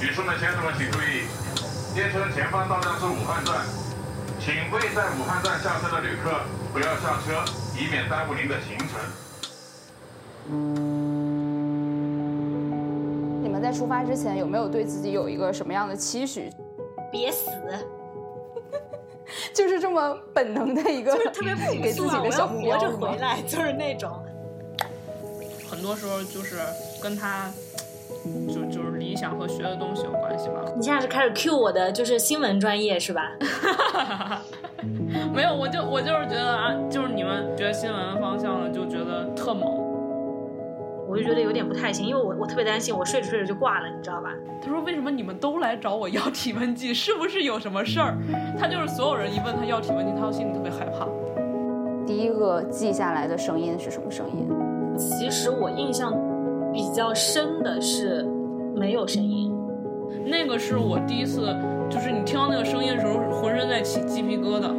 女士们、先生们，请注意，列车前方到站是武汉站，请未在武汉站下车的旅客不要下车，以免耽误您的行程。你们在出发之前有没有对自己有一个什么样的期许？别死，就是这么本能的一个，就是特别给自己的小目标我要活着回来，就是那种。很多时候就是跟他就想和学的东西有关系吧。你现在是开始 cue 我的就是新闻专业是吧？没有，我就我就是觉得啊，就是你们学新闻方向的，就觉得特猛。我就觉得有点不太行，因为我我特别担心我睡着睡着就挂了，你知道吧？他说：“为什么你们都来找我要体温计？是不是有什么事儿？”他就是所有人一问他要体温计，他都心里特别害怕。第一个记下来的声音是什么声音？其实我印象比较深的是没有声音，那个是我第一次，就是你听到那个声音的时候，浑身在起鸡皮疙瘩。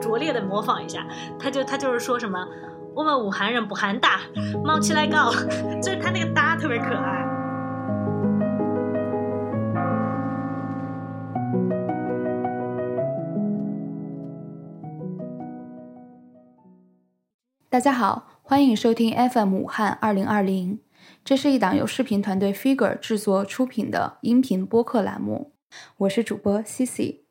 拙劣的模仿一下，他就他就是说什么我们武汉人不喊打，冒起来搞，就是他那个哒特别可爱。大家好，欢迎收听 FM 武汉二零二零，这是一档由视频团队 Figure 制作出品的音频播客栏目，我是主播 CC。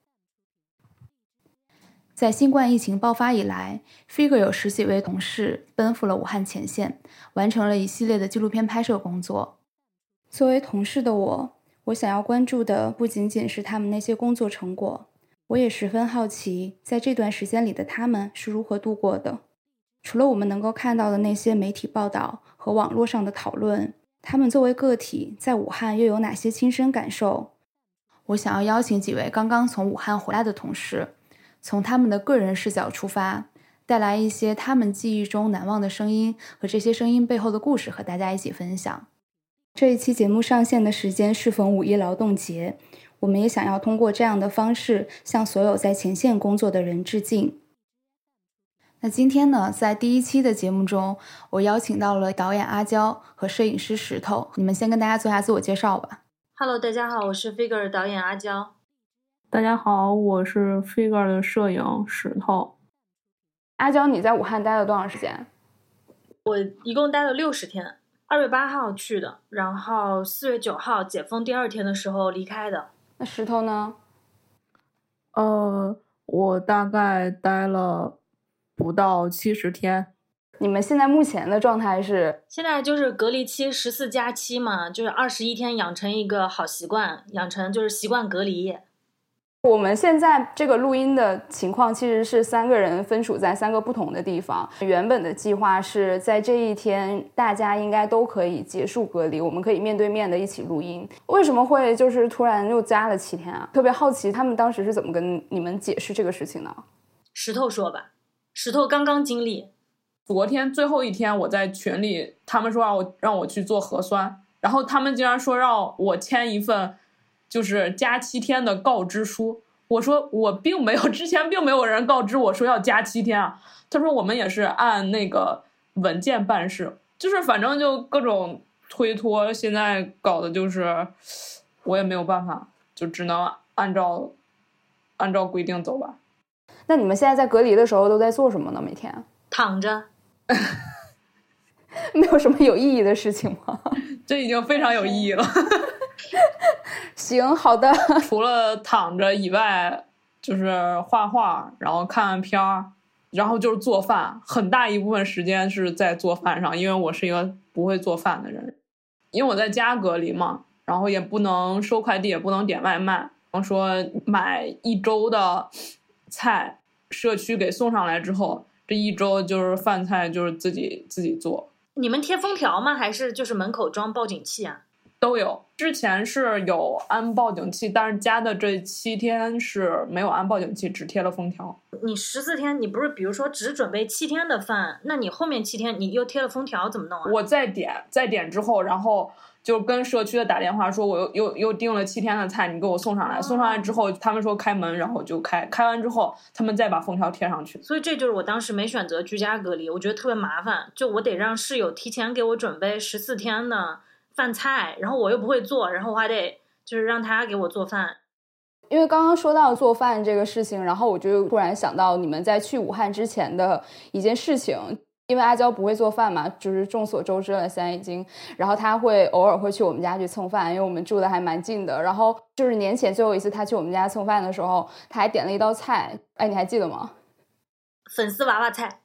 在新冠疫情爆发以来，Figure 有十几位同事奔赴了武汉前线，完成了一系列的纪录片拍摄工作。作为同事的我，我想要关注的不仅仅是他们那些工作成果，我也十分好奇，在这段时间里的他们是如何度过的。除了我们能够看到的那些媒体报道和网络上的讨论，他们作为个体在武汉又有哪些亲身感受？我想要邀请几位刚刚从武汉回来的同事，从他们的个人视角出发，带来一些他们记忆中难忘的声音和这些声音背后的故事，和大家一起分享。这一期节目上线的时间适逢五一劳动节，我们也想要通过这样的方式向所有在前线工作的人致敬。那今天呢，在第一期的节目中，我邀请到了导演阿娇和摄影师石头，你们先跟大家做一下自我介绍吧。Hello，大家好，我是 Figure 导演阿娇。大家好，我是 Figure 的摄影石头。阿娇，你在武汉待了多长时间？我一共待了六十天，二月八号去的，然后四月九号解封第二天的时候离开的。那石头呢？呃，我大概待了不到七十天。你们现在目前的状态是？现在就是隔离期十四加七嘛，就是二十一天养成一个好习惯，养成就是习惯隔离。我们现在这个录音的情况其实是三个人分处在三个不同的地方。原本的计划是在这一天大家应该都可以结束隔离，我们可以面对面的一起录音。为什么会就是突然又加了七天啊？特别好奇他们当时是怎么跟你们解释这个事情的？石头说吧，石头刚刚经历。昨天最后一天，我在群里，他们说让我让我去做核酸，然后他们竟然说让我签一份就是加七天的告知书。我说我并没有，之前并没有人告知我说要加七天啊。他说我们也是按那个文件办事，就是反正就各种推脱，现在搞的就是我也没有办法，就只能按照按照规定走吧。那你们现在在隔离的时候都在做什么呢？每天躺着。没有什么有意义的事情吗？这已经非常有意义了。行，好的。除了躺着以外，就是画画，然后看看片儿，然后就是做饭。很大一部分时间是在做饭上，因为我是一个不会做饭的人。因为我在家隔离嘛，然后也不能收快递，也不能点外卖。然后说买一周的菜，社区给送上来之后，这一周就是饭菜就是自己自己做。你们贴封条吗？还是就是门口装报警器啊？都有，之前是有安报警器，但是加的这七天是没有安报警器，只贴了封条。你十四天，你不是比如说只准备七天的饭，那你后面七天你又贴了封条，怎么弄啊？我再点，再点之后，然后就跟社区的打电话说，我又又又订了七天的菜，你给我送上来。送上来之后，他们说开门，然后我就开。开完之后，他们再把封条贴上去。所以这就是我当时没选择居家隔离，我觉得特别麻烦。就我得让室友提前给我准备十四天的饭菜，然后我又不会做，然后我还得就是让他给我做饭。因为刚刚说到做饭这个事情，然后我就突然想到你们在去武汉之前的一件事情。因为阿娇不会做饭嘛，就是众所周知了。现在已经，然后她会偶尔会去我们家去蹭饭，因为我们住的还蛮近的。然后就是年前最后一次她去我们家蹭饭的时候，她还点了一道菜，哎，你还记得吗？粉丝娃娃菜。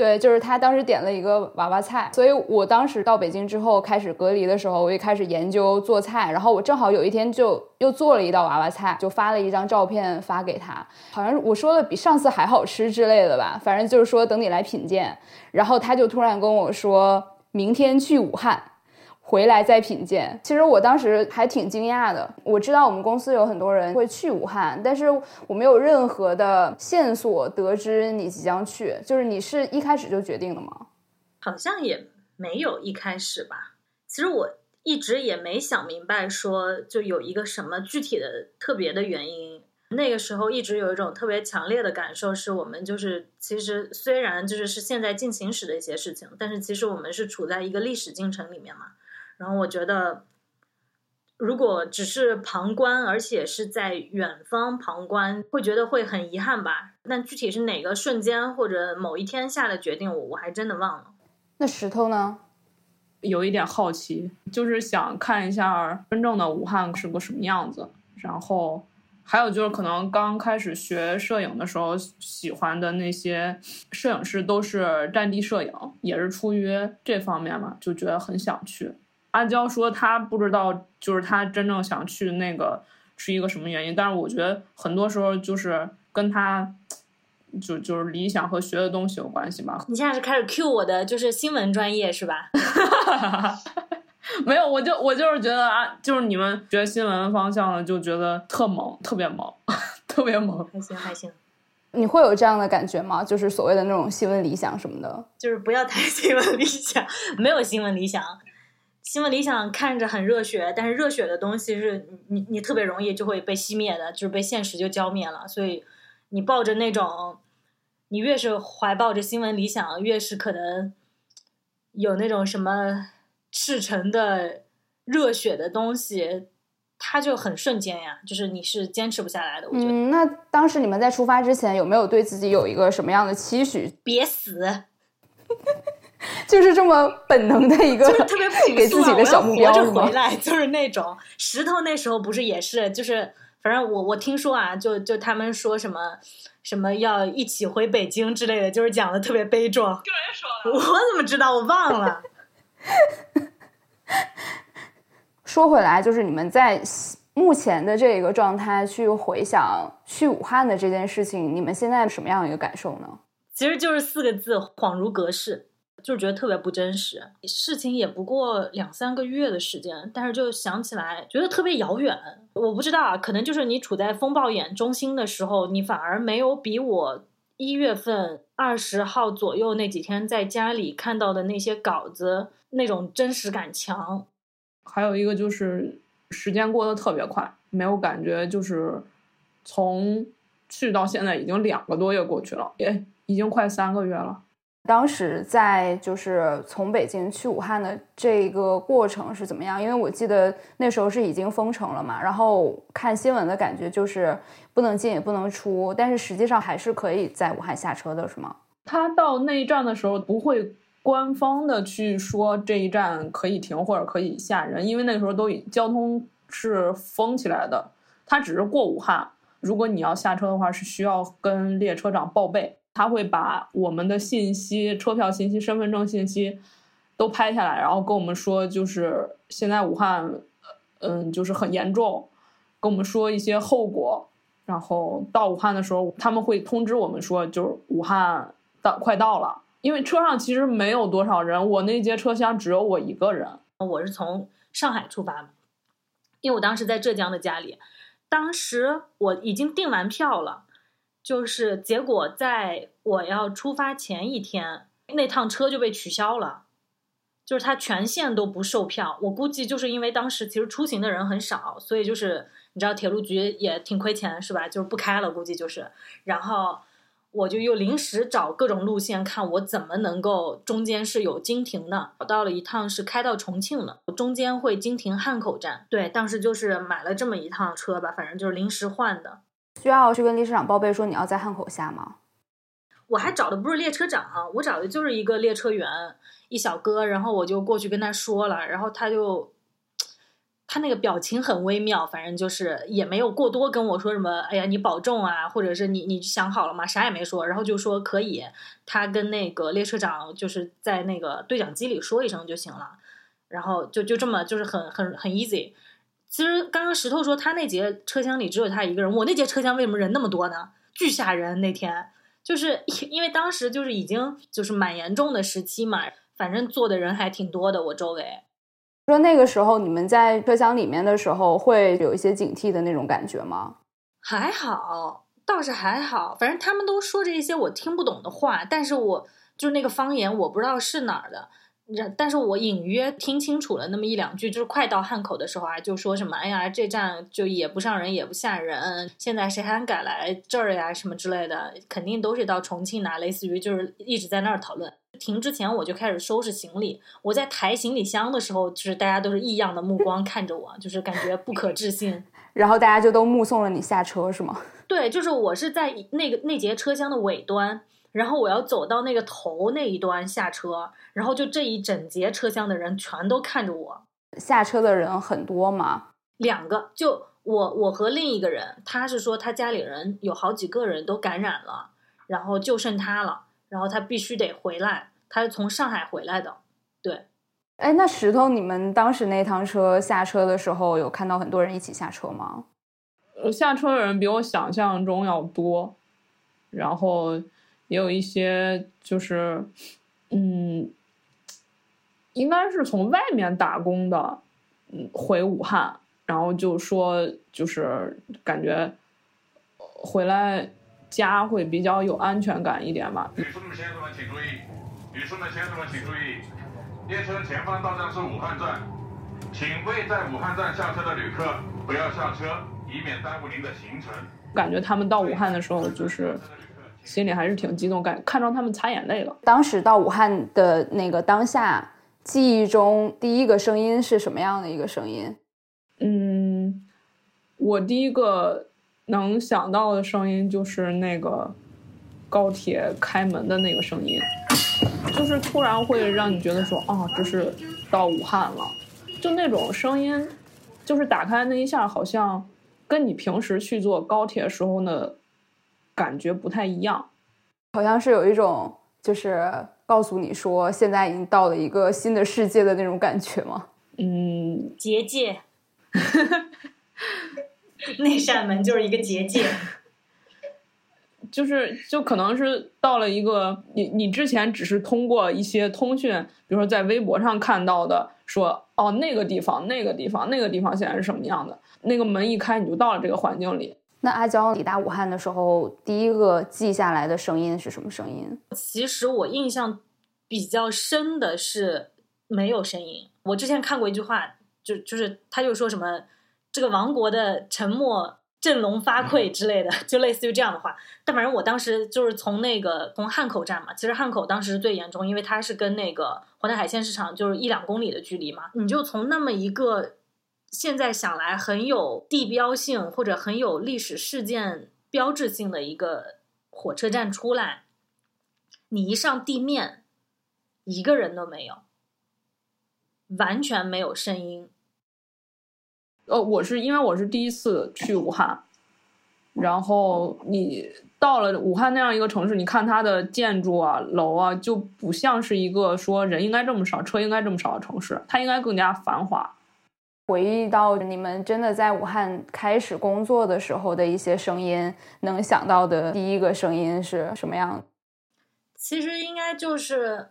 对，就是他当时点了一个娃娃菜，所以我当时到北京之后开始隔离的时候，我也开始研究做菜。然后我正好有一天就又做了一道娃娃菜，就发了一张照片发给他，好像我说的比上次还好吃之类的吧，反正就是说等你来品鉴。然后他就突然跟我说，明天去武汉。回来再品鉴。其实我当时还挺惊讶的。我知道我们公司有很多人会去武汉，但是我没有任何的线索得知你即将去。就是你是一开始就决定了吗？好像也没有一开始吧。其实我一直也没想明白，说就有一个什么具体的特别的原因。那个时候一直有一种特别强烈的感受，是我们就是其实虽然就是是现在进行时的一些事情，但是其实我们是处在一个历史进程里面嘛。然后我觉得，如果只是旁观，而且是在远方旁观，会觉得会很遗憾吧。但具体是哪个瞬间或者某一天下的决定，我我还真的忘了。那石头呢？有一点好奇，就是想看一下真正的武汉是个什么样子。然后还有就是，可能刚开始学摄影的时候，喜欢的那些摄影师都是战地摄影，也是出于这方面嘛，就觉得很想去。阿娇说她不知道，就是她真正想去那个是一个什么原因。但是我觉得很多时候就是跟她就就是理想和学的东西有关系吧。你现在是开始 cue 我的就是新闻专业是吧？没有，我就我就是觉得啊，就是你们学新闻方向的就觉得特猛，特别猛，特别猛。还行还行。你会有这样的感觉吗？就是所谓的那种新闻理想什么的？就是不要谈新闻理想，没有新闻理想。新闻理想看着很热血，但是热血的东西是你你特别容易就会被熄灭的，就是被现实就浇灭了。所以你抱着那种，你越是怀抱着新闻理想，越是可能有那种什么赤诚的热血的东西，它就很瞬间呀，就是你是坚持不下来的。我觉得。嗯，那当时你们在出发之前有没有对自己有一个什么样的期许？别死。就是这么本能的一个，就是特别 给自己的小目标是回来 就是那种石头那时候不是也是，就是反正我我听说啊，就就他们说什么什么要一起回北京之类的，就是讲的特别悲壮。有人说 我怎么知道？我忘了。说回来，就是你们在目前的这个状态去回想去武汉的这件事情，你们现在什么样一个感受呢？其实就是四个字：恍如隔世。就是觉得特别不真实，事情也不过两三个月的时间，但是就想起来觉得特别遥远。我不知道啊，可能就是你处在风暴眼中心的时候，你反而没有比我一月份二十号左右那几天在家里看到的那些稿子那种真实感强。还有一个就是时间过得特别快，没有感觉，就是从去到现在已经两个多月过去了，也已经快三个月了。当时在就是从北京去武汉的这个过程是怎么样？因为我记得那时候是已经封城了嘛，然后看新闻的感觉就是不能进也不能出，但是实际上还是可以在武汉下车的，是吗？他到那一站的时候不会官方的去说这一站可以停或者可以下人，因为那个时候都已交通是封起来的，他只是过武汉。如果你要下车的话，是需要跟列车长报备。他会把我们的信息、车票信息、身份证信息都拍下来，然后跟我们说，就是现在武汉，嗯，就是很严重，跟我们说一些后果。然后到武汉的时候，他们会通知我们说，就是武汉到快到了。因为车上其实没有多少人，我那节车厢只有我一个人。我是从上海出发的，因为我当时在浙江的家里，当时我已经订完票了。就是结果，在我要出发前一天，那趟车就被取消了。就是它全线都不售票。我估计就是因为当时其实出行的人很少，所以就是你知道铁路局也挺亏钱是吧？就是不开了，估计就是。然后我就又临时找各种路线，看我怎么能够中间是有经停的。找到了一趟是开到重庆的，中间会经停汉口站。对，当时就是买了这么一趟车吧，反正就是临时换的。需要去跟列车长报备说你要在汉口下吗？我还找的不是列车长，我找的就是一个列车员，一小哥，然后我就过去跟他说了，然后他就他那个表情很微妙，反正就是也没有过多跟我说什么，哎呀你保重啊，或者是你你想好了吗？啥也没说，然后就说可以，他跟那个列车长就是在那个对讲机里说一声就行了，然后就就这么就是很很很 easy。其实刚刚石头说他那节车厢里只有他一个人，我那节车厢为什么人那么多呢？巨吓人那天。就是因为当时就是已经就是蛮严重的时期嘛，反正坐的人还挺多的。我周围说那个时候你们在车厢里面的时候会有一些警惕的那种感觉吗？还好，倒是还好。反正他们都说着一些我听不懂的话，但是我就是那个方言我不知道是哪儿的。但是我隐约听清楚了那么一两句，就是快到汉口的时候啊，就说什么“哎呀，这站就也不上人，也不下人，现在谁还敢来这儿呀？”什么之类的，肯定都是到重庆拿，类似于就是一直在那儿讨论。停之前我就开始收拾行李，我在抬行李箱的时候，就是大家都是异样的目光看着我，就是感觉不可置信。然后大家就都目送了你下车，是吗？对，就是我是在那个那节车厢的尾端。然后我要走到那个头那一端下车，然后就这一整节车厢的人全都看着我。下车的人很多吗？两个，就我我和另一个人，他是说他家里人有好几个人都感染了，然后就剩他了，然后他必须得回来，他是从上海回来的。对，哎，那石头，你们当时那趟车下车的时候，有看到很多人一起下车吗？呃，下车的人比我想象中要多，然后。也有一些就是，嗯，应该是从外面打工的，嗯，回武汉，然后就说就是感觉回来家会比较有安全感一点吧。女士们、先生们，请注意！女士们、先生们，请注意！列车前方到站是武汉站，请未在武汉站下车的旅客不要下车，以免耽误您的行程。感觉他们到武汉的时候就是。心里还是挺激动，感看着他们擦眼泪了。当时到武汉的那个当下，记忆中第一个声音是什么样的一个声音？嗯，我第一个能想到的声音就是那个高铁开门的那个声音，就是突然会让你觉得说啊，这是到武汉了，就那种声音，就是打开那一下，好像跟你平时去坐高铁时候的。感觉不太一样，好像是有一种就是告诉你说现在已经到了一个新的世界的那种感觉吗？嗯，结界，那扇门就是一个结界，就是就可能是到了一个你你之前只是通过一些通讯，比如说在微博上看到的，说哦那个地方那个地方那个地方现在是什么样的，那个门一开你就到了这个环境里。那阿娇抵达武汉的时候，第一个记下来的声音是什么声音？其实我印象比较深的是没有声音。我之前看过一句话，就就是他就说什么这个王国的沉默振聋发聩之类的，就类似于这样的话。但反正我当时就是从那个从汉口站嘛，其实汉口当时是最严重，因为它是跟那个淮南海鲜市场就是一两公里的距离嘛，你就从那么一个。现在想来很有地标性或者很有历史事件标志性的一个火车站出来，你一上地面，一个人都没有，完全没有声音。呃，我是因为我是第一次去武汉，然后你到了武汉那样一个城市，你看它的建筑啊、楼啊，就不像是一个说人应该这么少、车应该这么少的城市，它应该更加繁华。回忆到你们真的在武汉开始工作的时候的一些声音，能想到的第一个声音是什么样？其实应该就是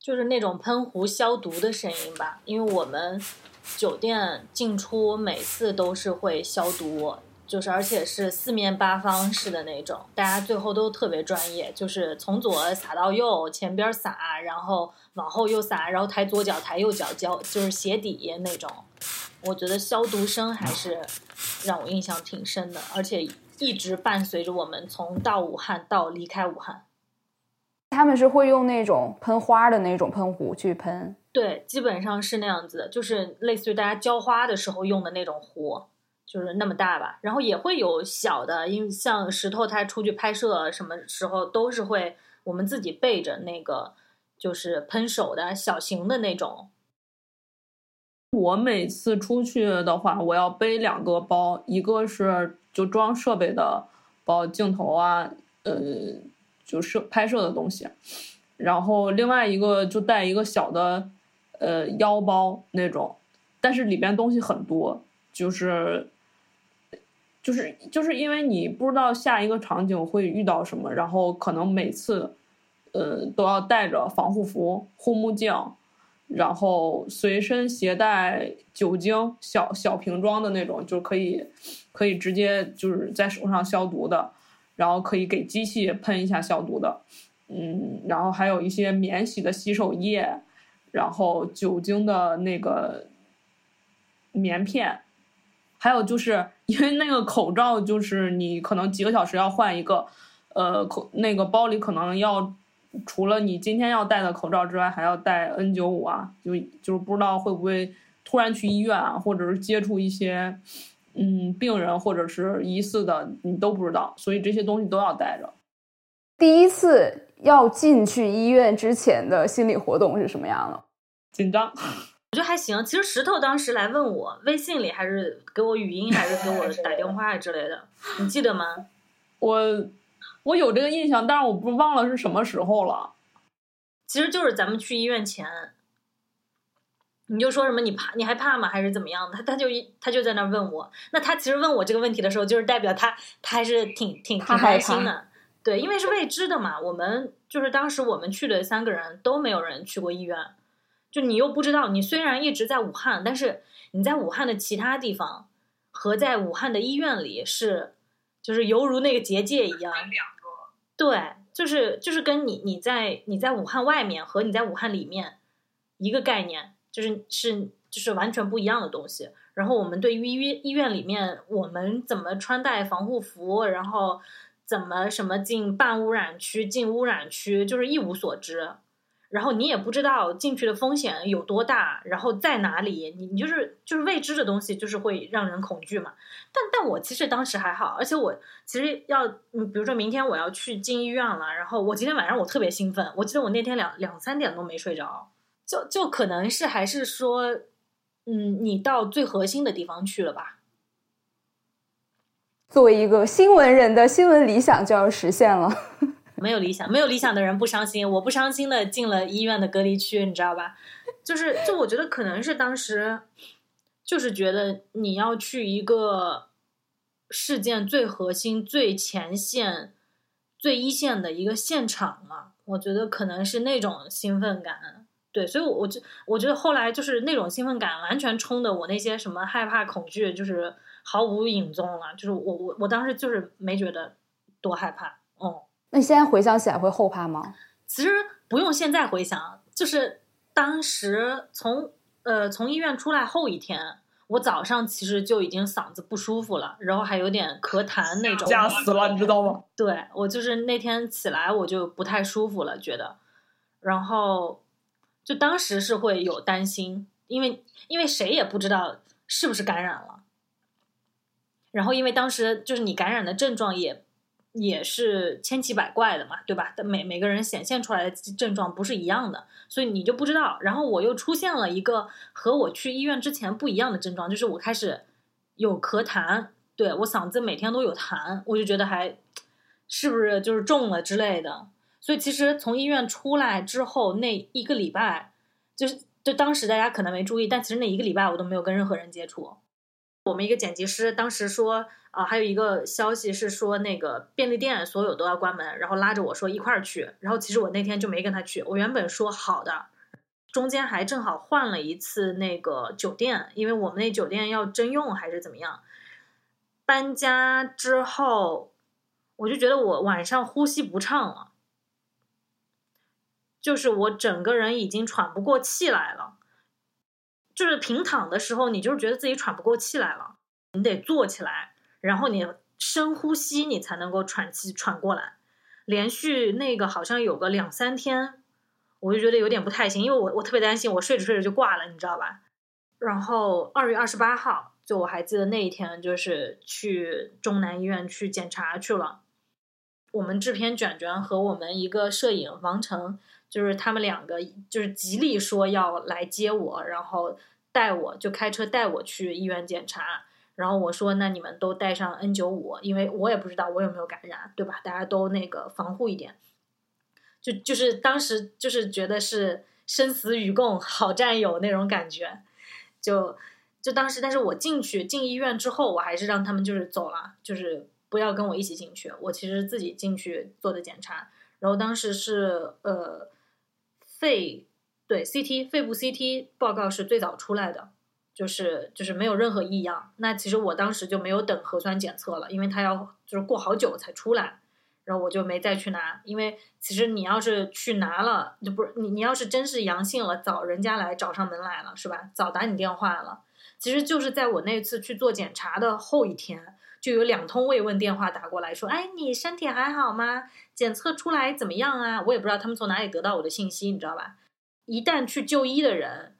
就是那种喷壶消毒的声音吧，因为我们酒店进出每次都是会消毒，就是而且是四面八方式的那种，大家最后都特别专业，就是从左撒到右，前边撒，然后往后又撒，然后抬左脚抬右脚，脚就是鞋底那种。我觉得消毒声还是让我印象挺深的，而且一直伴随着我们从到武汉到离开武汉。他们是会用那种喷花的那种喷壶去喷，对，基本上是那样子的，就是类似于大家浇花的时候用的那种壶，就是那么大吧。然后也会有小的，因为像石头他出去拍摄，什么时候都是会我们自己备着那个，就是喷手的小型的那种。我每次出去的话，我要背两个包，一个是就装设备的包，镜头啊，呃，就摄拍摄的东西，然后另外一个就带一个小的呃腰包那种，但是里边东西很多，就是就是就是因为你不知道下一个场景会遇到什么，然后可能每次呃都要带着防护服、护目镜。然后随身携带酒精小小瓶装的那种，就可以可以直接就是在手上消毒的，然后可以给机器喷一下消毒的，嗯，然后还有一些免洗的洗手液，然后酒精的那个棉片，还有就是因为那个口罩，就是你可能几个小时要换一个，呃，口那个包里可能要。除了你今天要戴的口罩之外，还要戴 N 九五啊，就就是不知道会不会突然去医院啊，或者是接触一些嗯病人或者是疑似的，你都不知道，所以这些东西都要带着。第一次要进去医院之前的心理活动是什么样的？紧张。我觉得还行。其实石头当时来问我，微信里还是给我语音，还是给我打电话之类的，你记得吗？我。我有这个印象，但是我不忘了是什么时候了。其实就是咱们去医院前，你就说什么你怕你害怕吗？还是怎么样的？他他就一他就在那问我。那他其实问我这个问题的时候，就是代表他他还是挺挺挺开心的。对，因为是未知的嘛。我们就是当时我们去的三个人都没有人去过医院，就你又不知道。你虽然一直在武汉，但是你在武汉的其他地方和在武汉的医院里是。就是犹如那个结界一样，对，就是就是跟你你在你在武汉外面和你在武汉里面一个概念，就是是就是完全不一样的东西。然后我们对于医院医院里面我们怎么穿戴防护服，然后怎么什么进半污染区、进污染区，就是一无所知。然后你也不知道进去的风险有多大，然后在哪里，你你就是就是未知的东西，就是会让人恐惧嘛。但但我其实当时还好，而且我其实要，嗯，比如说明天我要去进医院了，然后我今天晚上我特别兴奋，我记得我那天两两三点都没睡着，就就可能是还是说，嗯，你到最核心的地方去了吧。作为一个新闻人的新闻理想就要实现了。没有理想，没有理想的人不伤心。我不伤心的进了医院的隔离区，你知道吧？就是，就我觉得可能是当时，就是觉得你要去一个事件最核心、最前线、最一线的一个现场了。我觉得可能是那种兴奋感，对，所以，我我就我觉得后来就是那种兴奋感完全冲的我那些什么害怕、恐惧，就是毫无影踪了。就是我我我当时就是没觉得多害怕，嗯。那你现在回想起来会后怕吗？其实不用现在回想，就是当时从呃从医院出来后一天，我早上其实就已经嗓子不舒服了，然后还有点咳痰那种，吓死了，你知道吗？对我就是那天起来我就不太舒服了，觉得，然后就当时是会有担心，因为因为谁也不知道是不是感染了，然后因为当时就是你感染的症状也。也是千奇百怪的嘛，对吧？每每个人显现出来的症状不是一样的，所以你就不知道。然后我又出现了一个和我去医院之前不一样的症状，就是我开始有咳痰，对我嗓子每天都有痰，我就觉得还是不是就是中了之类的。所以其实从医院出来之后那一个礼拜，就是就当时大家可能没注意，但其实那一个礼拜我都没有跟任何人接触。我们一个剪辑师当时说。啊，还有一个消息是说，那个便利店所有都要关门，然后拉着我说一块儿去。然后其实我那天就没跟他去，我原本说好的，中间还正好换了一次那个酒店，因为我们那酒店要征用还是怎么样。搬家之后，我就觉得我晚上呼吸不畅了，就是我整个人已经喘不过气来了。就是平躺的时候，你就是觉得自己喘不过气来了，你得坐起来，然后你深呼吸，你才能够喘气喘过来。连续那个好像有个两三天，我就觉得有点不太行，因为我我特别担心我睡着睡着就挂了，你知道吧？然后二月二十八号，就我还记得那一天，就是去中南医院去检查去了。我们制片卷卷和我们一个摄影王成。就是他们两个，就是极力说要来接我，然后带我就开车带我去医院检查。然后我说：“那你们都带上 N 九五，因为我也不知道我有没有感染，对吧？大家都那个防护一点。”就就是当时就是觉得是生死与共，好战友那种感觉。就就当时，但是我进去进医院之后，我还是让他们就是走了，就是不要跟我一起进去。我其实自己进去做的检查，然后当时是呃。肺对 CT 肺部 CT 报告是最早出来的，就是就是没有任何异样。那其实我当时就没有等核酸检测了，因为他要就是过好久才出来，然后我就没再去拿。因为其实你要是去拿了，就不是你你要是真是阳性了，早人家来找上门来了，是吧？早打你电话了。其实就是在我那次去做检查的后一天。就有两通慰问电话打过来说：“哎，你身体还好吗？检测出来怎么样啊？”我也不知道他们从哪里得到我的信息，你知道吧？一旦去就医的人，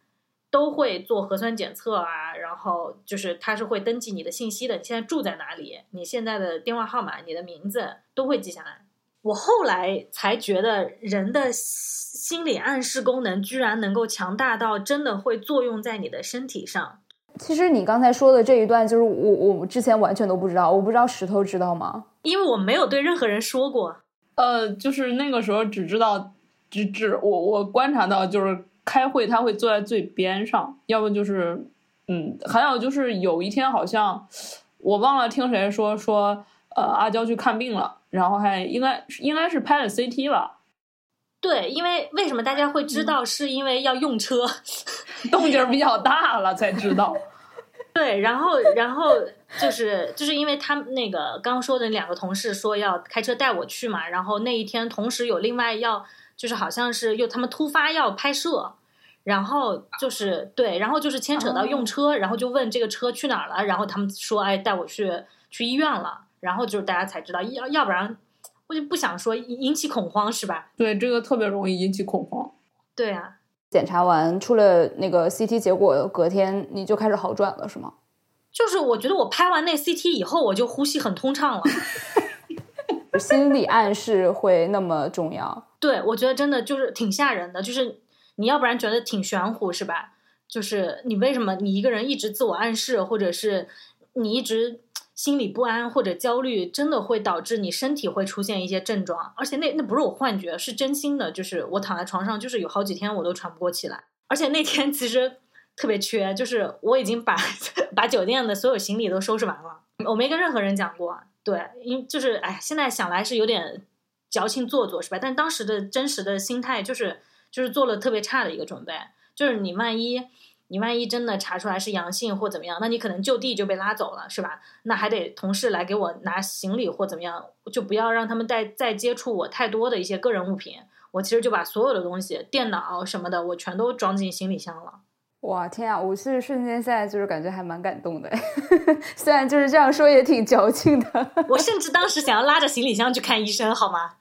都会做核酸检测啊，然后就是他是会登记你的信息的，你现在住在哪里，你现在的电话号码、你的名字都会记下来。我后来才觉得，人的心理暗示功能居然能够强大到真的会作用在你的身体上。其实你刚才说的这一段，就是我我之前完全都不知道，我不知道石头知道吗？因为我没有对任何人说过。呃，就是那个时候只知道，只只我我观察到，就是开会他会坐在最边上，要不就是，嗯，还有就是有一天好像我忘了听谁说说，呃，阿娇去看病了，然后还应该应该是拍了 CT 吧。对，因为为什么大家会知道？是因为要用车，动静比较大了才知道。对，然后，然后就是就是因为他们那个刚说的两个同事说要开车带我去嘛，然后那一天同时有另外要就是好像是又他们突发要拍摄，然后就是对，然后就是牵扯到用车，然后就问这个车去哪儿了，然后他们说哎带我去去医院了，然后就是大家才知道要要不然。我就不想说引起恐慌是吧？对，这个特别容易引起恐慌。对啊，检查完出了那个 CT 结果，隔天你就开始好转了是吗？就是我觉得我拍完那 CT 以后，我就呼吸很通畅了。心理暗示会那么重要？对，我觉得真的就是挺吓人的。就是你要不然觉得挺玄乎是吧？就是你为什么你一个人一直自我暗示，或者是你一直。心理不安或者焦虑，真的会导致你身体会出现一些症状，而且那那不是我幻觉，是真心的。就是我躺在床上，就是有好几天我都喘不过气来。而且那天其实特别缺，就是我已经把 把酒店的所有行李都收拾完了，我没跟任何人讲过。对，因就是哎，现在想来是有点矫情做作，是吧？但当时的真实的心态就是就是做了特别差的一个准备，就是你万一。你万一真的查出来是阳性或怎么样，那你可能就地就被拉走了，是吧？那还得同事来给我拿行李或怎么样，就不要让他们再再接触我太多的一些个人物品。我其实就把所有的东西、电脑什么的，我全都装进行李箱了。哇天啊！我是瞬间现在就是感觉还蛮感动的，虽然就是这样说也挺矫情的。我甚至当时想要拉着行李箱去看医生，好吗？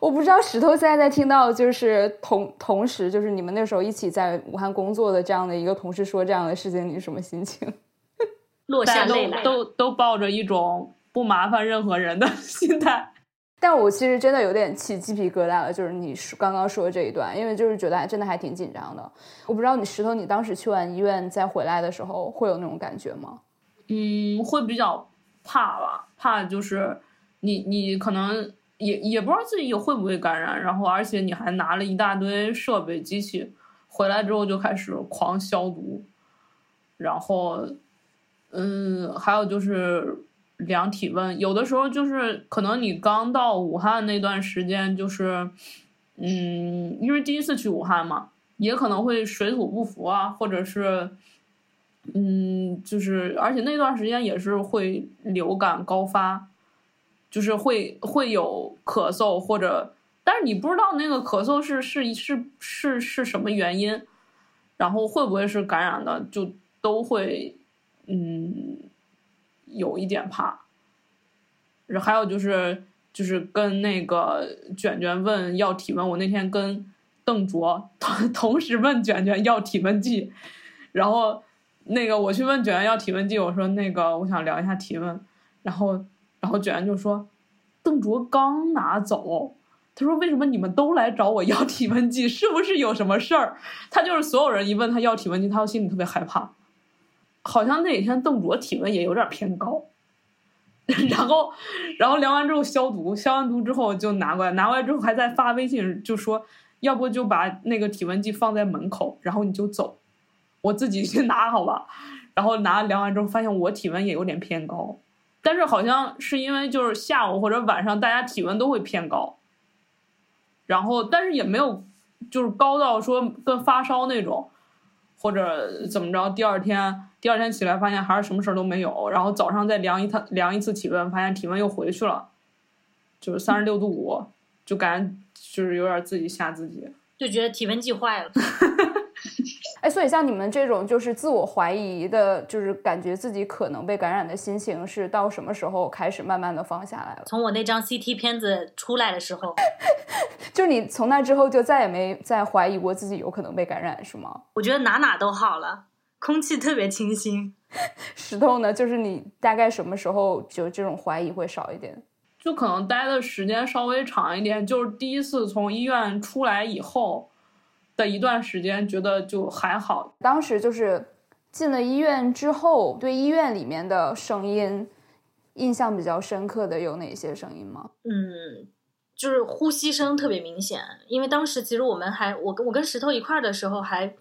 我不知道石头现在在听到，就是同同时，就是你们那时候一起在武汉工作的这样的一个同事说这样的事情，你是什么心情？落下泪来，都都抱着一种不麻烦任何人的 心态。但我其实真的有点起鸡皮疙瘩了，就是你刚刚说的这一段，因为就是觉得还真的还挺紧张的。我不知道你石头，你当时去完医院再回来的时候，会有那种感觉吗？嗯，会比较怕吧，怕就是你你可能。也也不知道自己会不会感染，然后而且你还拿了一大堆设备机器，回来之后就开始狂消毒，然后，嗯，还有就是量体温，有的时候就是可能你刚到武汉那段时间，就是，嗯，因为第一次去武汉嘛，也可能会水土不服啊，或者是，嗯，就是而且那段时间也是会流感高发，就是会会有咳嗽或者，但是你不知道那个咳嗽是是是是是什么原因，然后会不会是感染的，就都会嗯有一点怕。还有就是就是跟那个卷卷问要体温，我那天跟邓卓同同时问卷卷要体温计，然后那个我去问卷卷要体温计，我说那个我想聊一下体温，然后然后卷卷就说邓卓刚拿走，他说为什么你们都来找我要体温计，是不是有什么事儿？他就是所有人一问他要体温计，他心里特别害怕，好像那几天邓卓体温也有点偏高。然后，然后量完之后消毒，消完毒之后就拿过来，拿过来之后还在发微信，就说要不就把那个体温计放在门口，然后你就走，我自己去拿好吧。然后拿量完之后发现我体温也有点偏高，但是好像是因为就是下午或者晚上大家体温都会偏高，然后但是也没有就是高到说跟发烧那种。或者怎么着？第二天，第二天起来发现还是什么事儿都没有，然后早上再量一趟，量一次体温，发现体温又回去了，就是三十六度五，就感觉就是有点自己吓自己，就觉得体温计坏了。哎，所以像你们这种就是自我怀疑的，就是感觉自己可能被感染的心情，是到什么时候开始慢慢的放下来了？从我那张 CT 片子出来的时候，就你从那之后就再也没再怀疑过自己有可能被感染，是吗？我觉得哪哪都好了，空气特别清新。石头呢？就是你大概什么时候就这种怀疑会少一点？就可能待的时间稍微长一点，就是第一次从医院出来以后。的一段时间觉得就还好，当时就是进了医院之后，对医院里面的声音印象比较深刻的有哪些声音吗？嗯，就是呼吸声特别明显，因为当时其实我们还我跟我跟石头一块儿的时候，还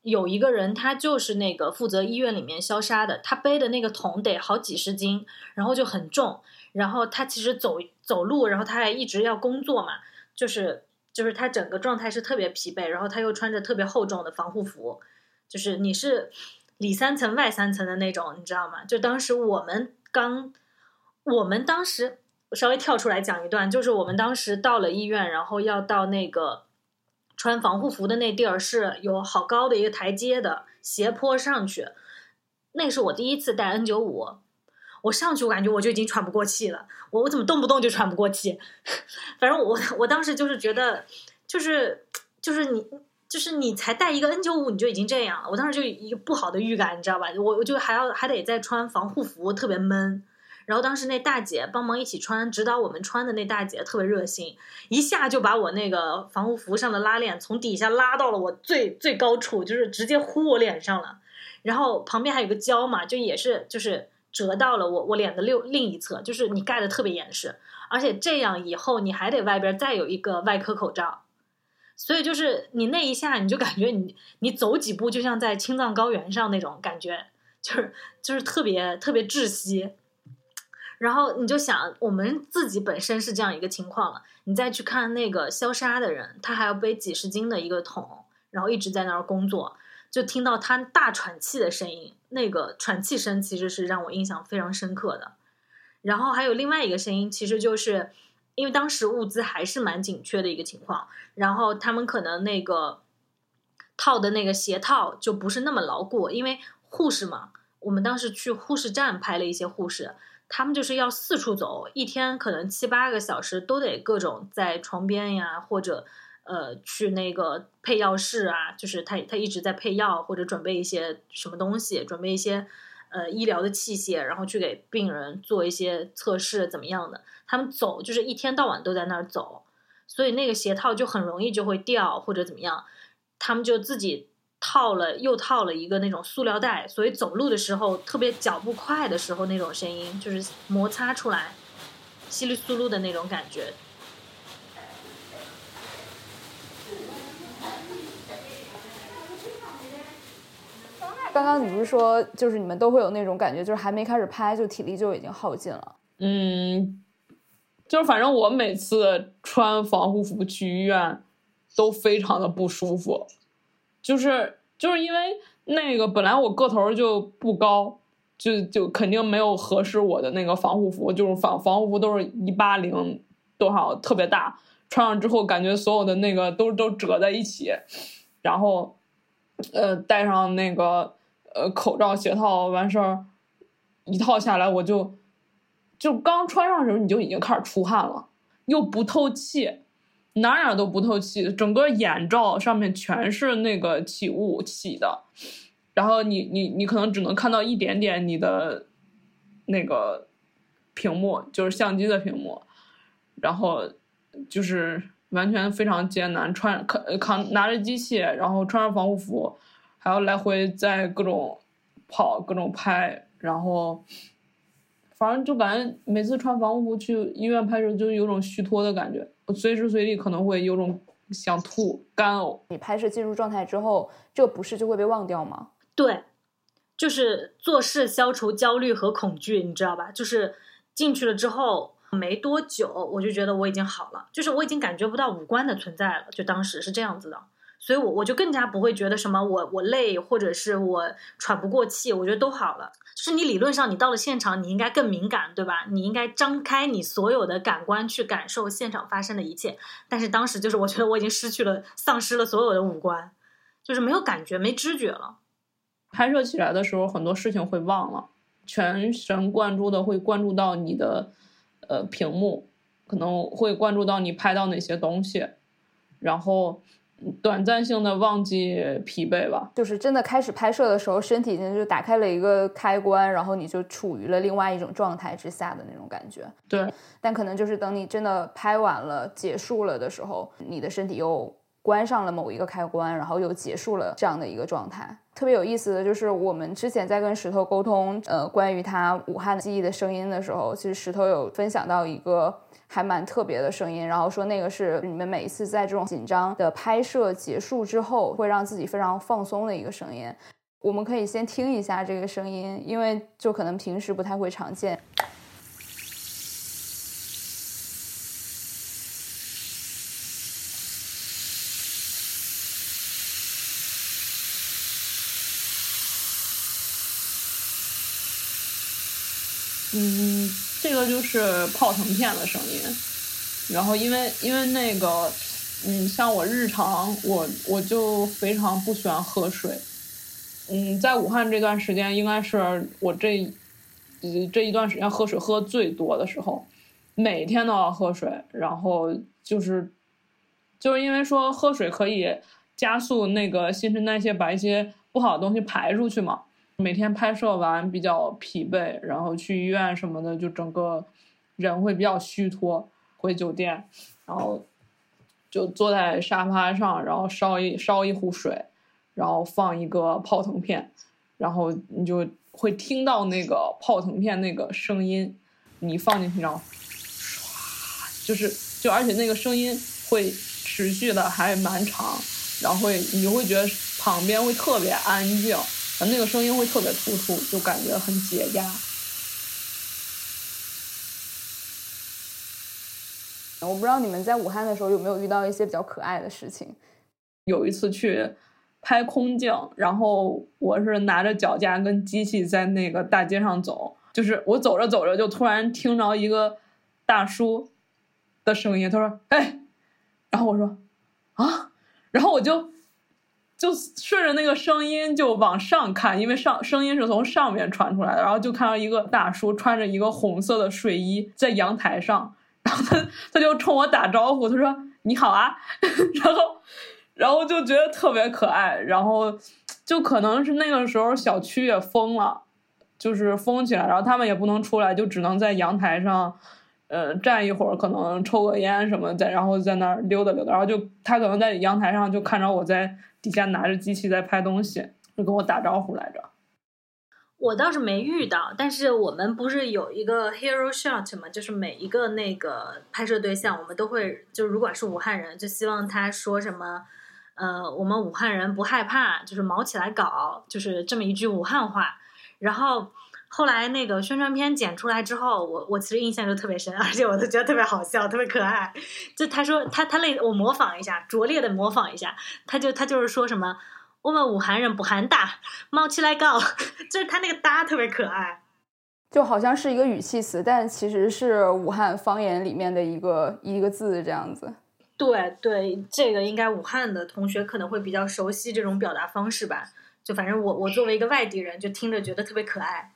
有一个人，他就是那个负责医院里面消杀的，他背的那个桶得好几十斤，然后就很重，然后他其实走走路，然后他还一直要工作嘛，就是。就是他整个状态是特别疲惫，然后他又穿着特别厚重的防护服，就是你是里三层外三层的那种，你知道吗？就当时我们刚，我们当时稍微跳出来讲一段，就是我们当时到了医院，然后要到那个穿防护服的那地儿是有好高的一个台阶的斜坡上去，那是我第一次戴 N 九五。我上去，我感觉我就已经喘不过气了。我我怎么动不动就喘不过气？反正我我当时就是觉得，就是就是你就是你才戴一个 N 九五，你就已经这样了。我当时就一个不好的预感，你知道吧？我我就还要还得再穿防护服，特别闷。然后当时那大姐帮忙一起穿，指导我们穿的那大姐特别热心，一下就把我那个防护服上的拉链从底下拉到了我最最高处，就是直接呼我脸上了。然后旁边还有个胶嘛，就也是就是。折到了我我脸的另另一侧，就是你盖的特别严实，而且这样以后你还得外边再有一个外科口罩，所以就是你那一下你就感觉你你走几步就像在青藏高原上那种感觉，就是就是特别特别窒息。然后你就想我们自己本身是这样一个情况了，你再去看那个消杀的人，他还要背几十斤的一个桶，然后一直在那儿工作。就听到他大喘气的声音，那个喘气声其实是让我印象非常深刻的。然后还有另外一个声音，其实就是因为当时物资还是蛮紧缺的一个情况，然后他们可能那个套的那个鞋套就不是那么牢固，因为护士嘛，我们当时去护士站拍了一些护士，他们就是要四处走，一天可能七八个小时都得各种在床边呀或者。呃，去那个配药室啊，就是他他一直在配药或者准备一些什么东西，准备一些呃医疗的器械，然后去给病人做一些测试怎么样的。他们走就是一天到晚都在那儿走，所以那个鞋套就很容易就会掉或者怎么样。他们就自己套了又套了一个那种塑料袋，所以走路的时候特别脚步快的时候那种声音就是摩擦出来稀里苏噜的那种感觉。刚刚你不是说，就是你们都会有那种感觉，就是还没开始拍，就体力就已经耗尽了。嗯，就是反正我每次穿防护服去医院，都非常的不舒服。就是就是因为那个本来我个头就不高，就就肯定没有合适我的那个防护服，就是防防护服都是一八零多少，特别大，穿上之后感觉所有的那个都都折在一起，然后呃戴上那个呃口罩鞋套完事儿，一套下来我就就刚穿上的时候你就已经开始出汗了，又不透气。哪哪都不透气，整个眼罩上面全是那个起雾起的，然后你你你可能只能看到一点点你的那个屏幕，就是相机的屏幕，然后就是完全非常艰难，穿扛扛拿着机器，然后穿上防护服，还要来回在各种跑各种拍，然后反正就感觉每次穿防护服去医院拍摄，就有种虚脱的感觉。我随时随地可能会有种想吐、干呕。你拍摄进入状态之后，这个不适就会被忘掉吗？对，就是做事消除焦虑和恐惧，你知道吧？就是进去了之后没多久，我就觉得我已经好了，就是我已经感觉不到五官的存在了。就当时是这样子的，所以我我就更加不会觉得什么我我累或者是我喘不过气，我觉得都好了。就是你理论上你到了现场，你应该更敏感，对吧？你应该张开你所有的感官去感受现场发生的一切。但是当时就是我觉得我已经失去了、丧失了所有的五官，就是没有感觉、没知觉了。拍摄起来的时候，很多事情会忘了，全神贯注的会关注到你的呃屏幕，可能会关注到你拍到哪些东西，然后。短暂性的忘记疲惫吧，就是真的开始拍摄的时候，身体已经就打开了一个开关，然后你就处于了另外一种状态之下的那种感觉。对，但可能就是等你真的拍完了、结束了的时候，你的身体又关上了某一个开关，然后又结束了这样的一个状态。特别有意思的就是，我们之前在跟石头沟通，呃，关于他武汉记忆的声音的时候，其实石头有分享到一个。还蛮特别的声音，然后说那个是你们每一次在这种紧张的拍摄结束之后，会让自己非常放松的一个声音。我们可以先听一下这个声音，因为就可能平时不太会常见。嗯。这个就是泡腾片的声音，然后因为因为那个，嗯，像我日常我我就非常不喜欢喝水，嗯，在武汉这段时间应该是我这这一段时间喝水喝最多的时候，每天都要喝水，然后就是就是因为说喝水可以加速那个新陈代谢，把一些不好的东西排出去嘛。每天拍摄完比较疲惫，然后去医院什么的，就整个人会比较虚脱。回酒店，然后就坐在沙发上，然后烧一烧一壶水，然后放一个泡腾片，然后你就会听到那个泡腾片那个声音。你放进去，然后唰，就是就而且那个声音会持续的还蛮长，然后会你就会觉得旁边会特别安静。那个声音会特别突出，就感觉很解压。我不知道你们在武汉的时候有没有遇到一些比较可爱的事情。有一次去拍空镜，然后我是拿着脚架跟机器在那个大街上走，就是我走着走着就突然听着一个大叔的声音，他说：“哎。”然后我说：“啊。”然后我就。就顺着那个声音就往上看，因为上声音是从上面传出来的，然后就看到一个大叔穿着一个红色的睡衣在阳台上，然后他他就冲我打招呼，他说 你好啊，然后 然后就觉得特别可爱，然后就可能是那个时候小区也封了，就是封起来，然后他们也不能出来，就只能在阳台上，呃，站一会儿，可能抽个烟什么的，然后在那儿溜达溜达，然后就他可能在阳台上就看着我在。底下拿着机器在拍东西，就跟我打招呼来着。我倒是没遇到，但是我们不是有一个 hero shot 嘛？就是每一个那个拍摄对象，我们都会就如果是武汉人，就希望他说什么，呃，我们武汉人不害怕，就是毛起来搞，就是这么一句武汉话。然后。后来那个宣传片剪出来之后，我我其实印象就特别深，而且我都觉得特别好笑，特别可爱。就他说他他类我模仿一下，拙劣的模仿一下，他就他就是说什么我们武汉人不喊打，冒起来搞，就是他那个打特别可爱，就好像是一个语气词，但其实是武汉方言里面的一个一个字这样子。对对，这个应该武汉的同学可能会比较熟悉这种表达方式吧。就反正我我作为一个外地人，就听着觉得特别可爱。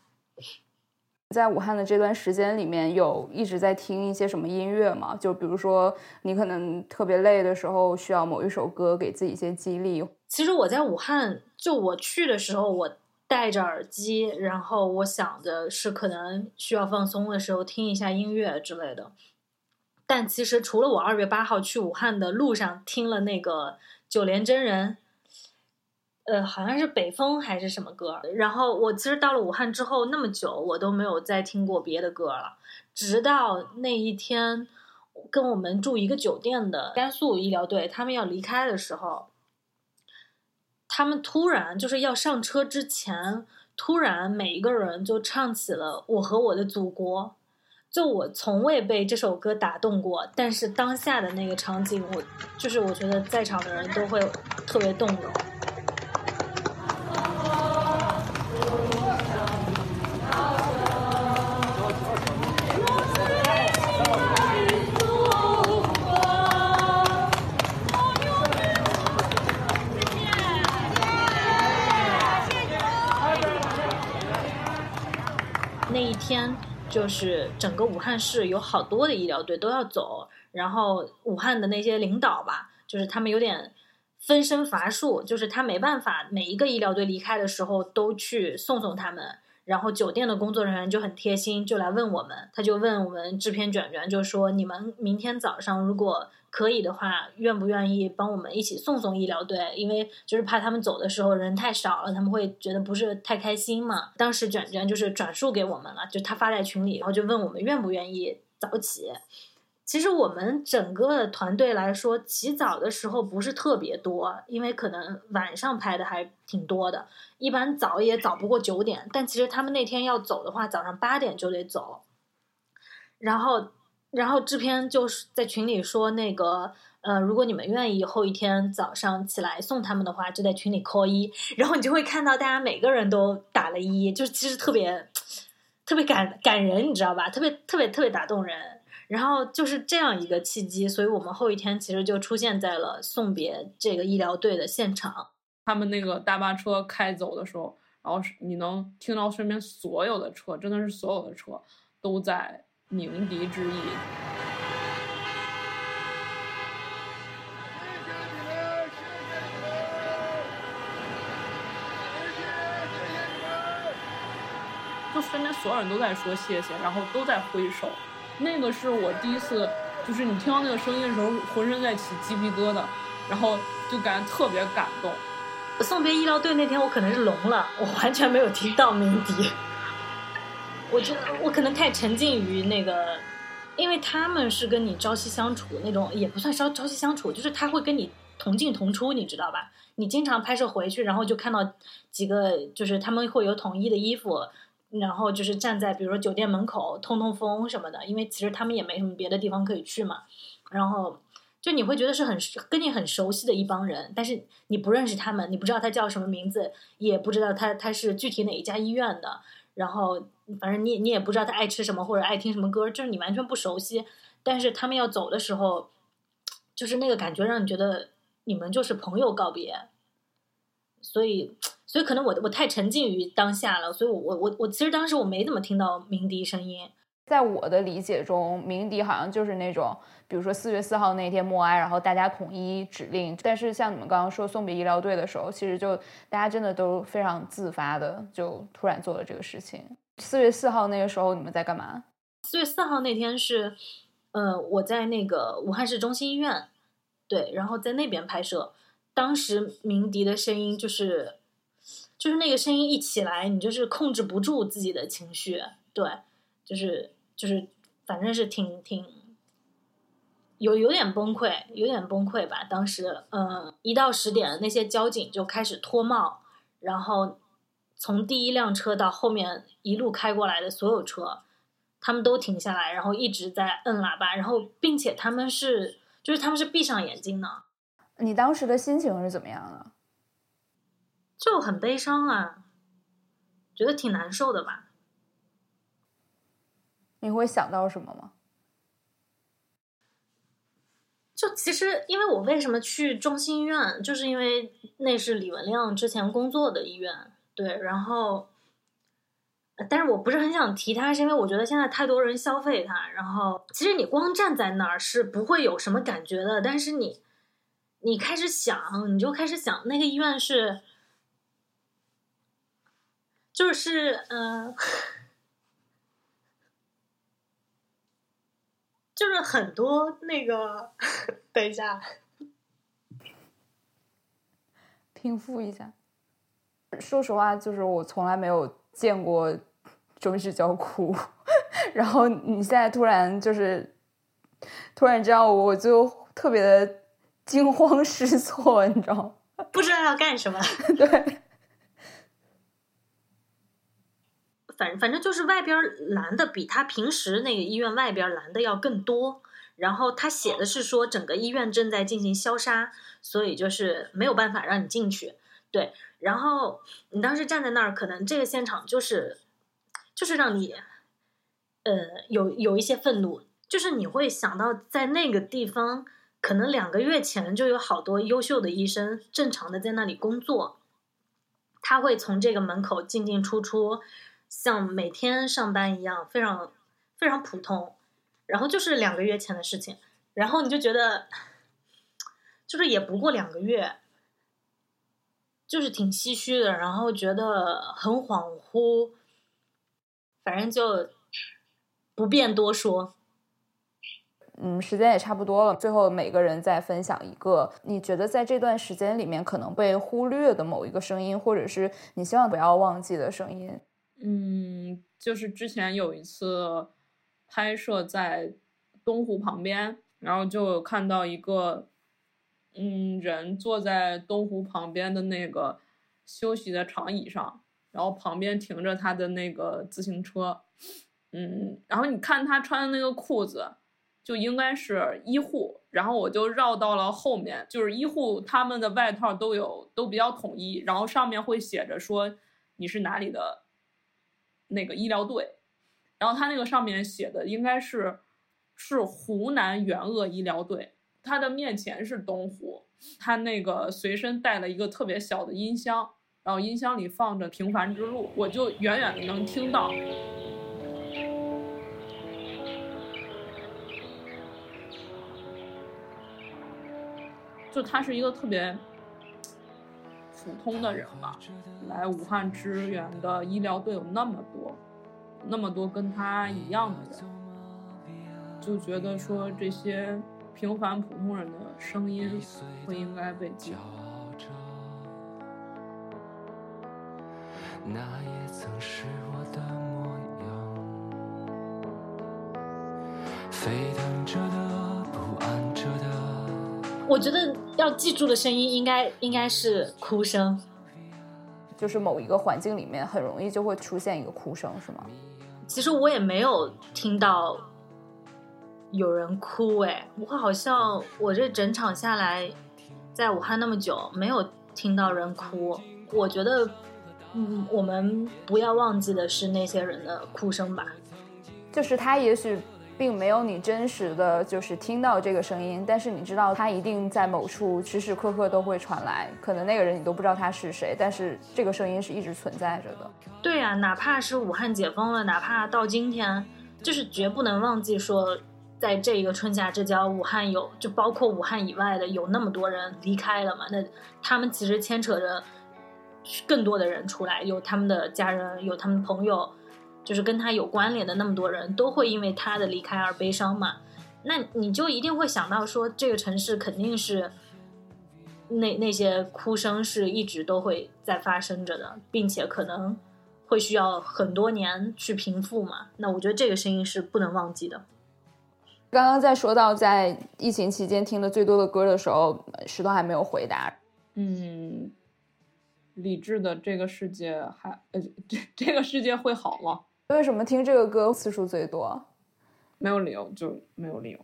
在武汉的这段时间里面，有一直在听一些什么音乐吗？就比如说，你可能特别累的时候，需要某一首歌给自己一些激励。其实我在武汉，就我去的时候，我戴着耳机，然后我想的是可能需要放松的时候听一下音乐之类的。但其实除了我二月八号去武汉的路上听了那个九连真人。呃，好像是北风还是什么歌。然后我其实到了武汉之后那么久，我都没有再听过别的歌了。直到那一天，跟我们住一个酒店的甘肃医疗队，他们要离开的时候，他们突然就是要上车之前，突然每一个人就唱起了《我和我的祖国》。就我从未被这首歌打动过，但是当下的那个场景，我就是我觉得在场的人都会特别动容。就是整个武汉市有好多的医疗队都要走，然后武汉的那些领导吧，就是他们有点分身乏术，就是他没办法每一个医疗队离开的时候都去送送他们。然后酒店的工作人员就很贴心，就来问我们，他就问我们制片卷卷，就说你们明天早上如果。可以的话，愿不愿意帮我们一起送送医疗队？因为就是怕他们走的时候人太少了，他们会觉得不是太开心嘛。当时卷卷就是转述给我们了，就他发在群里，然后就问我们愿不愿意早起。其实我们整个团队来说，起早的时候不是特别多，因为可能晚上拍的还挺多的，一般早也早不过九点。但其实他们那天要走的话，早上八点就得走，然后。然后制片就是在群里说那个，呃，如果你们愿意后一天早上起来送他们的话，就在群里扣一，然后你就会看到大家每个人都打了一，就是其实特别特别感感人，你知道吧？特别特别特别打动人。然后就是这样一个契机，所以我们后一天其实就出现在了送别这个医疗队的现场。他们那个大巴车开走的时候，然后你能听到身边所有的车，真的是所有的车都在。鸣笛之意。就身边所有人都在说谢谢，然后都在挥手。那个是我第一次，就是你听到那个声音的时候，浑身在起鸡皮疙瘩，然后就感觉特别感动。送别医疗队那天，我可能是聋了，我完全没有听到鸣笛。我觉得我可能太沉浸于那个，因为他们是跟你朝夕相处那种，也不算朝朝夕相处，就是他会跟你同进同出，你知道吧？你经常拍摄回去，然后就看到几个，就是他们会有统一的衣服，然后就是站在比如说酒店门口通通风什么的，因为其实他们也没什么别的地方可以去嘛。然后就你会觉得是很跟你很熟悉的一帮人，但是你不认识他们，你不知道他叫什么名字，也不知道他他是具体哪一家医院的，然后。反正你你也不知道他爱吃什么或者爱听什么歌，就是你完全不熟悉。但是他们要走的时候，就是那个感觉让你觉得你们就是朋友告别。所以，所以可能我我太沉浸于当下了，所以我我我我其实当时我没怎么听到鸣笛声音。在我的理解中，鸣笛好像就是那种，比如说四月四号那天默哀，然后大家统一指令。但是像你们刚刚说送别医疗队的时候，其实就大家真的都非常自发的，就突然做了这个事情。四月四号那个时候你们在干嘛？四月四号那天是，呃，我在那个武汉市中心医院，对，然后在那边拍摄。当时鸣笛的声音就是，就是那个声音一起来，你就是控制不住自己的情绪，对，就是就是，反正是挺挺，有有点崩溃，有点崩溃吧。当时，嗯，一到十点，那些交警就开始脱帽，然后。从第一辆车到后面一路开过来的所有车，他们都停下来，然后一直在摁喇叭，然后并且他们是，就是他们是闭上眼睛的。你当时的心情是怎么样的？就很悲伤啊，觉得挺难受的吧。你会想到什么吗？就其实，因为我为什么去中心医院，就是因为那是李文亮之前工作的医院，对，然后。但是我不是很想提他，是因为我觉得现在太多人消费他。然后，其实你光站在那儿是不会有什么感觉的。但是你，你开始想，你就开始想那个医院是，就是嗯，就是很多那个，等一下，平复一下。说实话，就是我从来没有见过。中式叫哭，然后你现在突然就是突然这样，我就特别的惊慌失措，你知道吗？不知道要干什么。对，反反正就是外边蓝的比他平时那个医院外边蓝的要更多。然后他写的是说整个医院正在进行消杀，所以就是没有办法让你进去。对，然后你当时站在那儿，可能这个现场就是。就是让你，呃，有有一些愤怒，就是你会想到在那个地方，可能两个月前就有好多优秀的医生正常的在那里工作，他会从这个门口进进出出，像每天上班一样，非常非常普通。然后就是两个月前的事情，然后你就觉得，就是也不过两个月，就是挺唏嘘的，然后觉得很恍惚。反正就不便多说。嗯，时间也差不多了。最后，每个人再分享一个你觉得在这段时间里面可能被忽略的某一个声音，或者是你希望不要忘记的声音。嗯，就是之前有一次拍摄在东湖旁边，然后就看到一个嗯人坐在东湖旁边的那个休息的长椅上。然后旁边停着他的那个自行车，嗯，然后你看他穿的那个裤子，就应该是医护。然后我就绕到了后面，就是医护他们的外套都有都比较统一，然后上面会写着说你是哪里的那个医疗队。然后他那个上面写的应该是是湖南援鄂医疗队。他的面前是东湖，他那个随身带了一个特别小的音箱。然后音箱里放着《平凡之路》，我就远远的能听到。就他是一个特别普通的人吧，来武汉支援的医疗队有那么多，那么多跟他一样的人，就觉得说这些平凡普通人的声音不应该被记。那也曾是我的模样，沸腾着的，不安着的。我觉得要记住的声音，应该应该是哭声，就是某一个环境里面很容易就会出现一个哭声，是吗？其实我也没有听到有人哭，哎，我好像我这整场下来，在武汉那么久，没有听到人哭，我觉得。嗯，我们不要忘记的是那些人的哭声吧。就是他也许并没有你真实的就是听到这个声音，但是你知道他一定在某处时时刻刻都会传来。可能那个人你都不知道他是谁，但是这个声音是一直存在着的。对呀，哪怕是武汉解封了，哪怕到今天，就是绝不能忘记说，在这个春夏之交，武汉有就包括武汉以外的有那么多人离开了嘛？那他们其实牵扯着。更多的人出来，有他们的家人，有他们朋友，就是跟他有关联的那么多人，都会因为他的离开而悲伤嘛？那你就一定会想到说，这个城市肯定是那那些哭声是一直都会在发生着的，并且可能会需要很多年去平复嘛？那我觉得这个声音是不能忘记的。刚刚在说到在疫情期间听的最多的歌的时候，石头还没有回答。嗯。理智的这个世界还呃，这这个世界会好吗？为什么听这个歌次数最多？没有理由，就没有理由。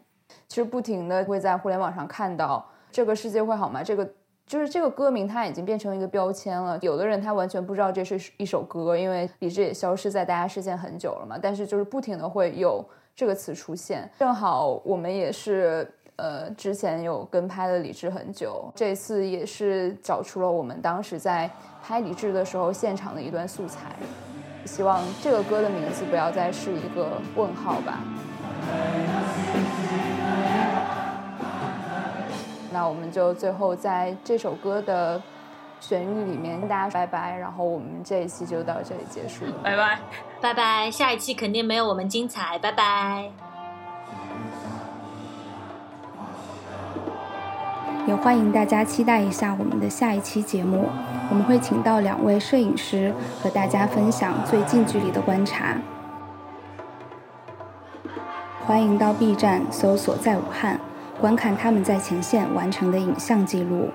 其实不停的会在互联网上看到这个世界会好吗？这个就是这个歌名它已经变成一个标签了。有的人他完全不知道这是一首歌，因为理智也消失在大家视线很久了嘛。但是就是不停的会有这个词出现。正好我们也是呃之前有跟拍了李志很久，这次也是找出了我们当时在拍李志的时候现场的一段素材。希望这个歌的名字不要再是一个问号吧。那我们就最后在这首歌的旋律里面跟大家拜拜，然后我们这一期就到这里结束了，拜拜，拜拜，下一期肯定没有我们精彩，拜拜。也欢迎大家期待一下我们的下一期节目，我们会请到两位摄影师和大家分享最近距离的观察。欢迎到 B 站搜索“在武汉”，观看他们在前线完成的影像记录。